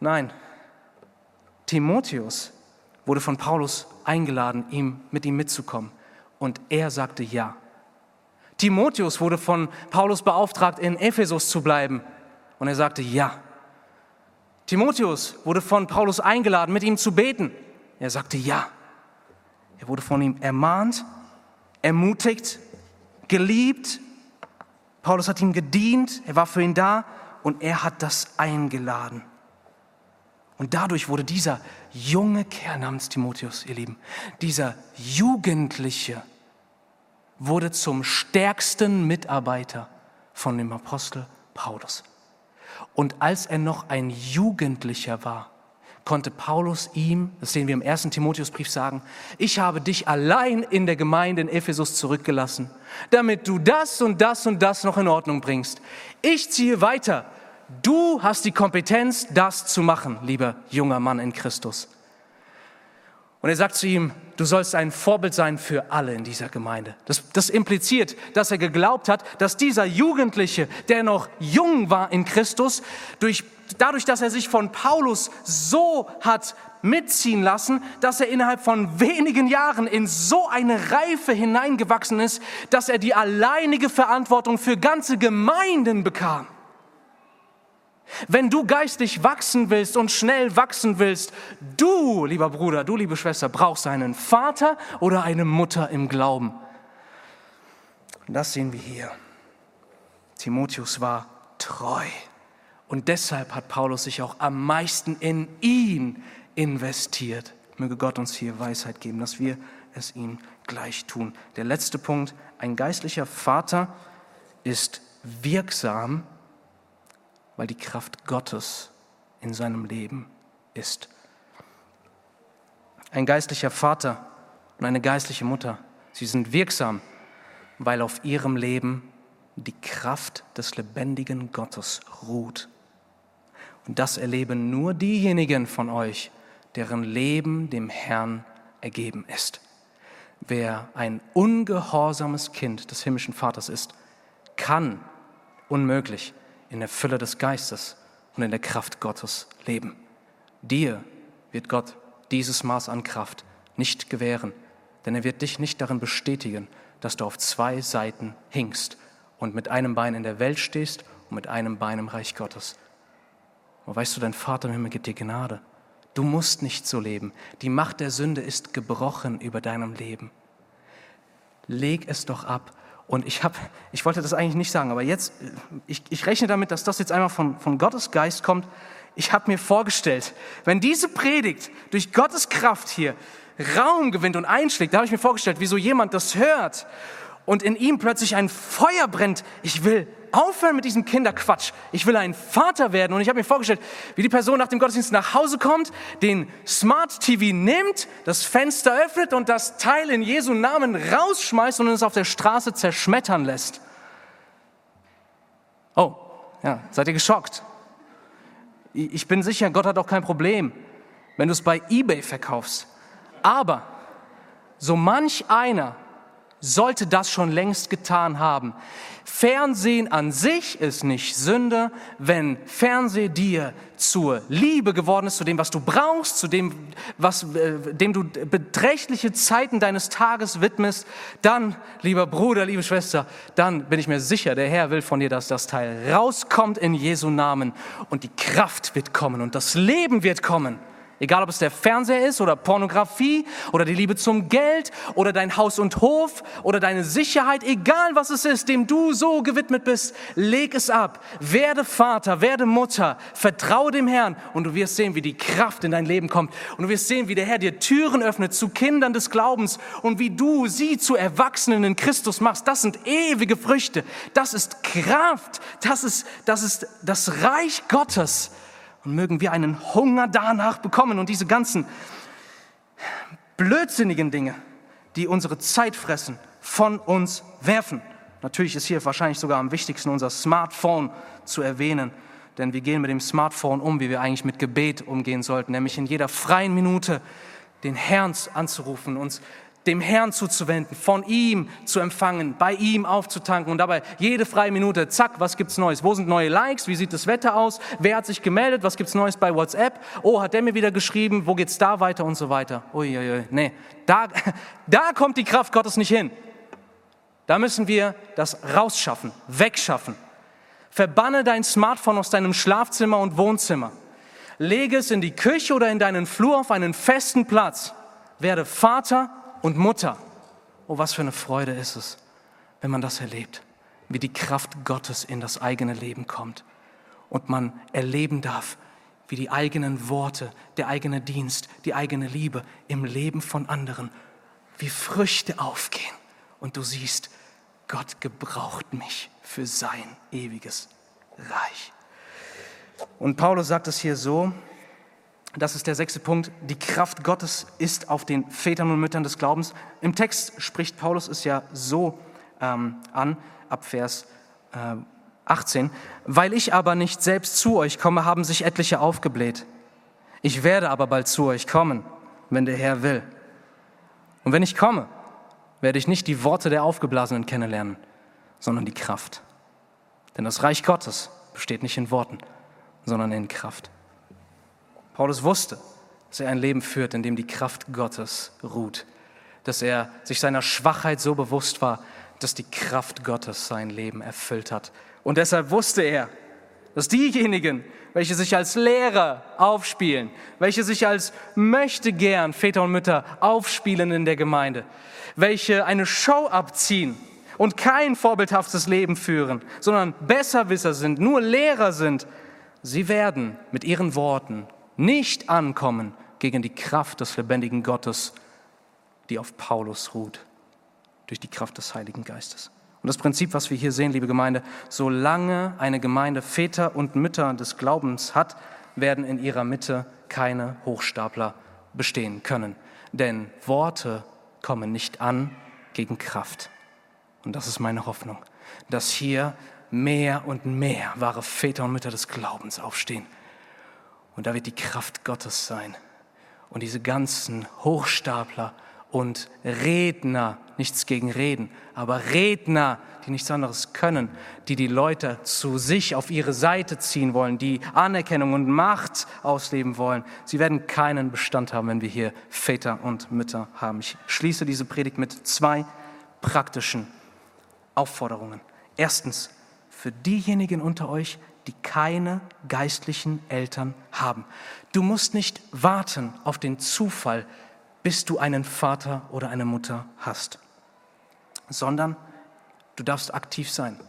Nein, Timotheus wurde von Paulus eingeladen, ihm, mit ihm mitzukommen. Und er sagte ja. Timotheus wurde von Paulus beauftragt, in Ephesus zu bleiben. Und er sagte ja. Timotheus wurde von Paulus eingeladen, mit ihm zu beten. Er sagte ja. Er wurde von ihm ermahnt, ermutigt, geliebt. Paulus hat ihm gedient, er war für ihn da und er hat das eingeladen. Und dadurch wurde dieser junge Kerl namens Timotheus, ihr Lieben, dieser Jugendliche, wurde zum stärksten Mitarbeiter von dem Apostel Paulus. Und als er noch ein Jugendlicher war, konnte Paulus ihm, das sehen wir im ersten Timotheusbrief sagen, ich habe dich allein in der Gemeinde in Ephesus zurückgelassen, damit du das und das und das noch in Ordnung bringst. Ich ziehe weiter. Du hast die Kompetenz, das zu machen, lieber junger Mann in Christus. Und er sagt zu ihm, du sollst ein Vorbild sein für alle in dieser Gemeinde. Das, das, impliziert, dass er geglaubt hat, dass dieser Jugendliche, der noch jung war in Christus, durch, dadurch, dass er sich von Paulus so hat mitziehen lassen, dass er innerhalb von wenigen Jahren in so eine Reife hineingewachsen ist, dass er die alleinige Verantwortung für ganze Gemeinden bekam. Wenn du geistig wachsen willst und schnell wachsen willst, du, lieber Bruder, du, liebe Schwester, brauchst einen Vater oder eine Mutter im Glauben. Und das sehen wir hier. Timotheus war treu. Und deshalb hat Paulus sich auch am meisten in ihn investiert. Möge Gott uns hier Weisheit geben, dass wir es ihm gleich tun. Der letzte Punkt, ein geistlicher Vater ist wirksam weil die Kraft Gottes in seinem Leben ist. Ein geistlicher Vater und eine geistliche Mutter, sie sind wirksam, weil auf ihrem Leben die Kraft des lebendigen Gottes ruht. Und das erleben nur diejenigen von euch, deren Leben dem Herrn ergeben ist. Wer ein ungehorsames Kind des himmlischen Vaters ist, kann unmöglich in der Fülle des Geistes und in der Kraft Gottes leben. Dir wird Gott dieses Maß an Kraft nicht gewähren, denn er wird dich nicht darin bestätigen, dass du auf zwei Seiten hinkst und mit einem Bein in der Welt stehst und mit einem Bein im Reich Gottes. Und weißt du, dein Vater im Himmel gibt dir Gnade. Du musst nicht so leben. Die Macht der Sünde ist gebrochen über deinem Leben. Leg es doch ab und ich, hab, ich wollte das eigentlich nicht sagen, aber jetzt, ich, ich rechne damit, dass das jetzt einmal von, von Gottes Geist kommt. Ich habe mir vorgestellt, wenn diese Predigt durch Gottes Kraft hier Raum gewinnt und einschlägt, da habe ich mir vorgestellt, wie so jemand das hört und in ihm plötzlich ein Feuer brennt. Ich will aufhören mit diesem Kinderquatsch. Ich will ein Vater werden. Und ich habe mir vorgestellt, wie die Person nach dem Gottesdienst nach Hause kommt, den Smart TV nimmt, das Fenster öffnet und das Teil in Jesu Namen rausschmeißt und es auf der Straße zerschmettern lässt. Oh, ja, seid ihr geschockt? Ich bin sicher, Gott hat auch kein Problem, wenn du es bei eBay verkaufst. Aber so manch einer sollte das schon längst getan haben. Fernsehen an sich ist nicht Sünde, wenn Fernseh dir zur Liebe geworden ist, zu dem, was du brauchst, zu dem, was, äh, dem du beträchtliche Zeiten deines Tages widmest, dann, lieber Bruder, liebe Schwester, dann bin ich mir sicher, der Herr will von dir, dass das Teil rauskommt in Jesu Namen und die Kraft wird kommen und das Leben wird kommen. Egal, ob es der Fernseher ist oder Pornografie oder die Liebe zum Geld oder dein Haus und Hof oder deine Sicherheit, egal was es ist, dem du so gewidmet bist, leg es ab. Werde Vater, werde Mutter, vertraue dem Herrn und du wirst sehen, wie die Kraft in dein Leben kommt. Und du wirst sehen, wie der Herr dir Türen öffnet zu Kindern des Glaubens und wie du sie zu Erwachsenen in Christus machst. Das sind ewige Früchte. Das ist Kraft. Das ist, das ist das Reich Gottes. Und mögen wir einen Hunger danach bekommen und diese ganzen blödsinnigen Dinge, die unsere Zeit fressen, von uns werfen. Natürlich ist hier wahrscheinlich sogar am wichtigsten unser Smartphone zu erwähnen, denn wir gehen mit dem Smartphone um, wie wir eigentlich mit Gebet umgehen sollten, nämlich in jeder freien Minute den Herrn anzurufen, uns dem Herrn zuzuwenden, von ihm zu empfangen, bei ihm aufzutanken und dabei jede freie Minute, zack, was gibt's Neues? Wo sind neue Likes? Wie sieht das Wetter aus? Wer hat sich gemeldet? Was gibt's Neues bei WhatsApp? Oh, hat der mir wieder geschrieben? Wo geht's da weiter und so weiter? Uiuiui, nee, da, da kommt die Kraft Gottes nicht hin. Da müssen wir das rausschaffen, wegschaffen. Verbanne dein Smartphone aus deinem Schlafzimmer und Wohnzimmer. Lege es in die Küche oder in deinen Flur auf einen festen Platz. Werde Vater und Mutter. Oh, was für eine Freude ist es, wenn man das erlebt, wie die Kraft Gottes in das eigene Leben kommt und man erleben darf, wie die eigenen Worte, der eigene Dienst, die eigene Liebe im Leben von anderen, wie Früchte aufgehen und du siehst, Gott gebraucht mich für sein ewiges Reich. Und Paulus sagt es hier so, das ist der sechste Punkt, die Kraft Gottes ist auf den Vätern und Müttern des Glaubens. Im Text spricht Paulus es ja so ähm, an, ab Vers äh, 18, weil ich aber nicht selbst zu euch komme, haben sich etliche aufgebläht. Ich werde aber bald zu euch kommen, wenn der Herr will. Und wenn ich komme, werde ich nicht die Worte der Aufgeblasenen kennenlernen, sondern die Kraft. Denn das Reich Gottes besteht nicht in Worten, sondern in Kraft. Paulus wusste, dass er ein Leben führt, in dem die Kraft Gottes ruht, dass er sich seiner Schwachheit so bewusst war, dass die Kraft Gottes sein Leben erfüllt hat. Und deshalb wusste er, dass diejenigen, welche sich als Lehrer aufspielen, welche sich als möchte gern Väter und Mütter aufspielen in der Gemeinde, welche eine Show abziehen und kein vorbildhaftes Leben führen, sondern Besserwisser sind, nur Lehrer sind, sie werden mit ihren Worten nicht ankommen gegen die Kraft des lebendigen Gottes, die auf Paulus ruht, durch die Kraft des Heiligen Geistes. Und das Prinzip, was wir hier sehen, liebe Gemeinde, solange eine Gemeinde Väter und Mütter des Glaubens hat, werden in ihrer Mitte keine Hochstapler bestehen können. Denn Worte kommen nicht an gegen Kraft. Und das ist meine Hoffnung, dass hier mehr und mehr wahre Väter und Mütter des Glaubens aufstehen. Und da wird die Kraft Gottes sein. Und diese ganzen Hochstapler und Redner, nichts gegen Reden, aber Redner, die nichts anderes können, die die Leute zu sich auf ihre Seite ziehen wollen, die Anerkennung und Macht ausleben wollen, sie werden keinen Bestand haben, wenn wir hier Väter und Mütter haben. Ich schließe diese Predigt mit zwei praktischen Aufforderungen. Erstens, für diejenigen unter euch, die keine geistlichen Eltern haben. Du musst nicht warten auf den Zufall, bis du einen Vater oder eine Mutter hast, sondern du darfst aktiv sein.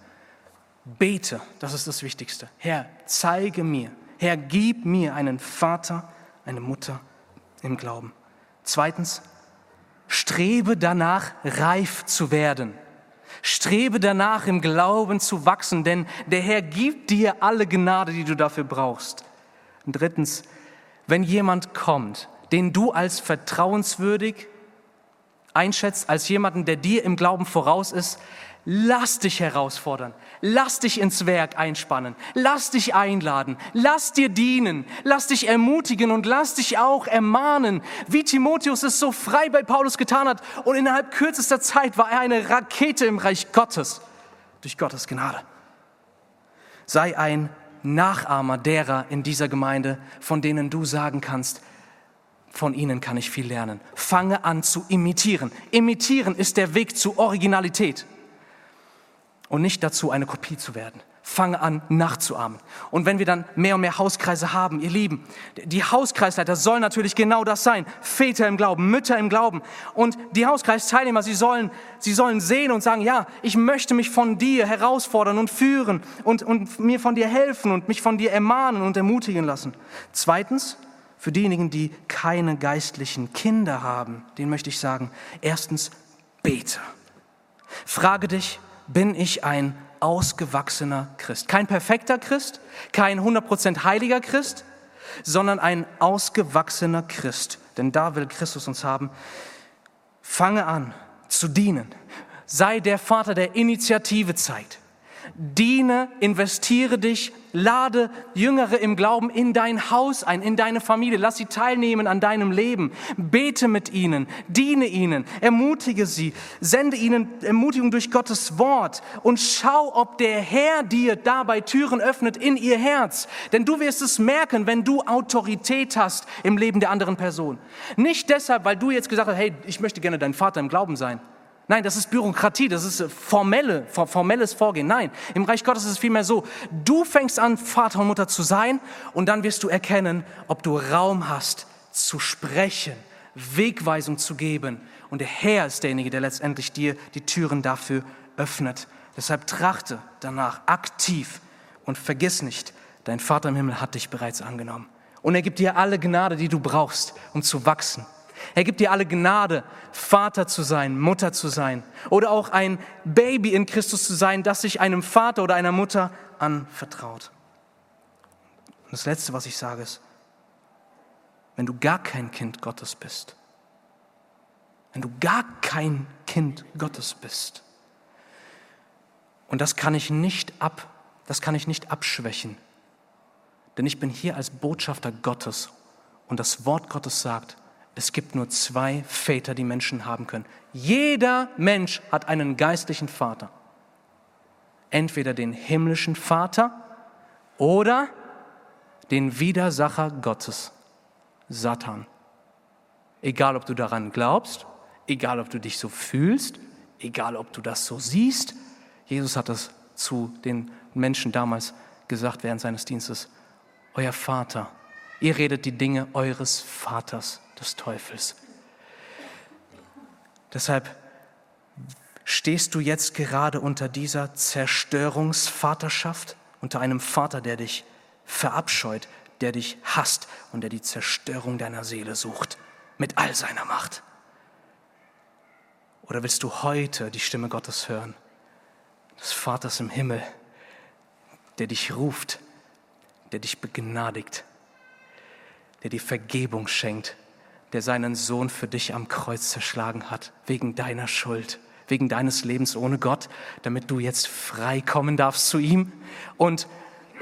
Bete, das ist das Wichtigste. Herr, zeige mir, Herr, gib mir einen Vater, eine Mutter im Glauben. Zweitens, strebe danach, reif zu werden. Strebe danach, im Glauben zu wachsen, denn der Herr gibt dir alle Gnade, die du dafür brauchst. Und drittens, wenn jemand kommt, den du als vertrauenswürdig einschätzt, als jemanden, der dir im Glauben voraus ist, lass dich herausfordern, lass dich ins Werk einspannen, lass dich einladen, lass dir dienen, lass dich ermutigen und lass dich auch ermahnen, wie Timotheus es so frei bei Paulus getan hat und innerhalb kürzester Zeit war er eine Rakete im Reich Gottes. Durch Gottes Gnade. Sei ein Nachahmer derer in dieser Gemeinde, von denen du sagen kannst, von ihnen kann ich viel lernen. Fange an zu imitieren. Imitieren ist der Weg zu Originalität und nicht dazu, eine Kopie zu werden. Fange an, nachzuahmen. Und wenn wir dann mehr und mehr Hauskreise haben, ihr Lieben, die Hauskreisleiter sollen natürlich genau das sein. Väter im Glauben, Mütter im Glauben. Und die Hauskreisteilnehmer, sie sollen, sie sollen sehen und sagen, ja, ich möchte mich von dir herausfordern und führen und, und mir von dir helfen und mich von dir ermahnen und ermutigen lassen. Zweitens, für diejenigen, die keine geistlichen Kinder haben, denen möchte ich sagen, erstens, bete. Frage dich, bin ich ein ausgewachsener Christ? Kein perfekter Christ, kein 100% heiliger Christ, sondern ein ausgewachsener Christ. Denn da will Christus uns haben. Fange an zu dienen. Sei der Vater, der Initiative zeigt. Diene, investiere dich, lade Jüngere im Glauben in dein Haus ein, in deine Familie. Lass sie teilnehmen an deinem Leben. Bete mit ihnen, diene ihnen, ermutige sie, sende ihnen Ermutigung durch Gottes Wort und schau, ob der Herr dir dabei Türen öffnet in ihr Herz. Denn du wirst es merken, wenn du Autorität hast im Leben der anderen Person. Nicht deshalb, weil du jetzt gesagt hast, hey, ich möchte gerne dein Vater im Glauben sein Nein, das ist Bürokratie, das ist formelle, formelles Vorgehen. Nein, im Reich Gottes ist es vielmehr so, du fängst an, Vater und Mutter zu sein und dann wirst du erkennen, ob du Raum hast zu sprechen, Wegweisung zu geben. Und der Herr ist derjenige, der letztendlich dir die Türen dafür öffnet. Deshalb trachte danach aktiv und vergiss nicht, dein Vater im Himmel hat dich bereits angenommen. Und er gibt dir alle Gnade, die du brauchst, um zu wachsen er gibt dir alle Gnade, Vater zu sein, Mutter zu sein oder auch ein Baby in Christus zu sein, das sich einem Vater oder einer Mutter anvertraut. Und das Letzte, was ich sage, ist, wenn du gar kein Kind Gottes bist. Wenn du gar kein Kind Gottes bist. Und das kann ich nicht ab, das kann ich nicht abschwächen. Denn ich bin hier als Botschafter Gottes und das Wort Gottes sagt, es gibt nur zwei Väter, die Menschen haben können. Jeder Mensch hat einen geistlichen Vater. Entweder den himmlischen Vater oder den Widersacher Gottes, Satan. Egal, ob du daran glaubst, egal, ob du dich so fühlst, egal, ob du das so siehst. Jesus hat das zu den Menschen damals gesagt während seines Dienstes. Euer Vater, ihr redet die Dinge eures Vaters des Teufels. Deshalb stehst du jetzt gerade unter dieser Zerstörungsvaterschaft, unter einem Vater, der dich verabscheut, der dich hasst und der die Zerstörung deiner Seele sucht mit all seiner Macht. Oder willst du heute die Stimme Gottes hören, des Vaters im Himmel, der dich ruft, der dich begnadigt, der dir Vergebung schenkt, der seinen Sohn für dich am Kreuz zerschlagen hat, wegen deiner Schuld, wegen deines Lebens ohne Gott, damit du jetzt frei kommen darfst zu ihm und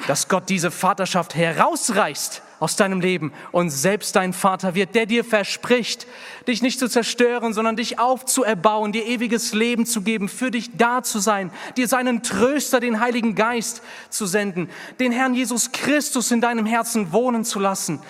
dass Gott diese Vaterschaft herausreißt aus deinem Leben und selbst dein Vater wird, der dir verspricht, dich nicht zu zerstören, sondern dich aufzuerbauen, dir ewiges Leben zu geben, für dich da zu sein, dir seinen Tröster, den Heiligen Geist zu senden, den Herrn Jesus Christus in deinem Herzen wohnen zu lassen,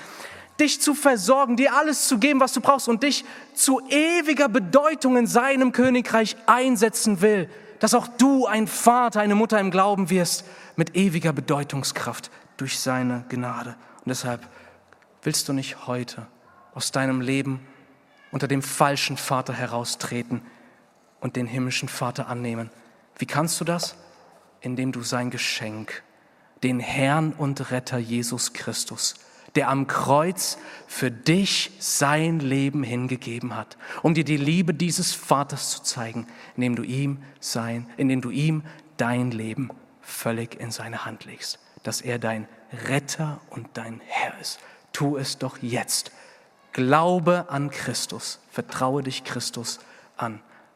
dich zu versorgen, dir alles zu geben, was du brauchst und dich zu ewiger Bedeutung in seinem Königreich einsetzen will, dass auch du ein Vater, eine Mutter im Glauben wirst mit ewiger Bedeutungskraft durch seine Gnade. Und deshalb willst du nicht heute aus deinem Leben unter dem falschen Vater heraustreten und den himmlischen Vater annehmen. Wie kannst du das? Indem du sein Geschenk, den Herrn und Retter Jesus Christus, der am Kreuz für dich sein Leben hingegeben hat, um dir die Liebe dieses Vaters zu zeigen, indem du ihm sein, indem du ihm dein Leben völlig in seine Hand legst, dass er dein Retter und dein Herr ist. Tu es doch jetzt. Glaube an Christus, vertraue dich Christus an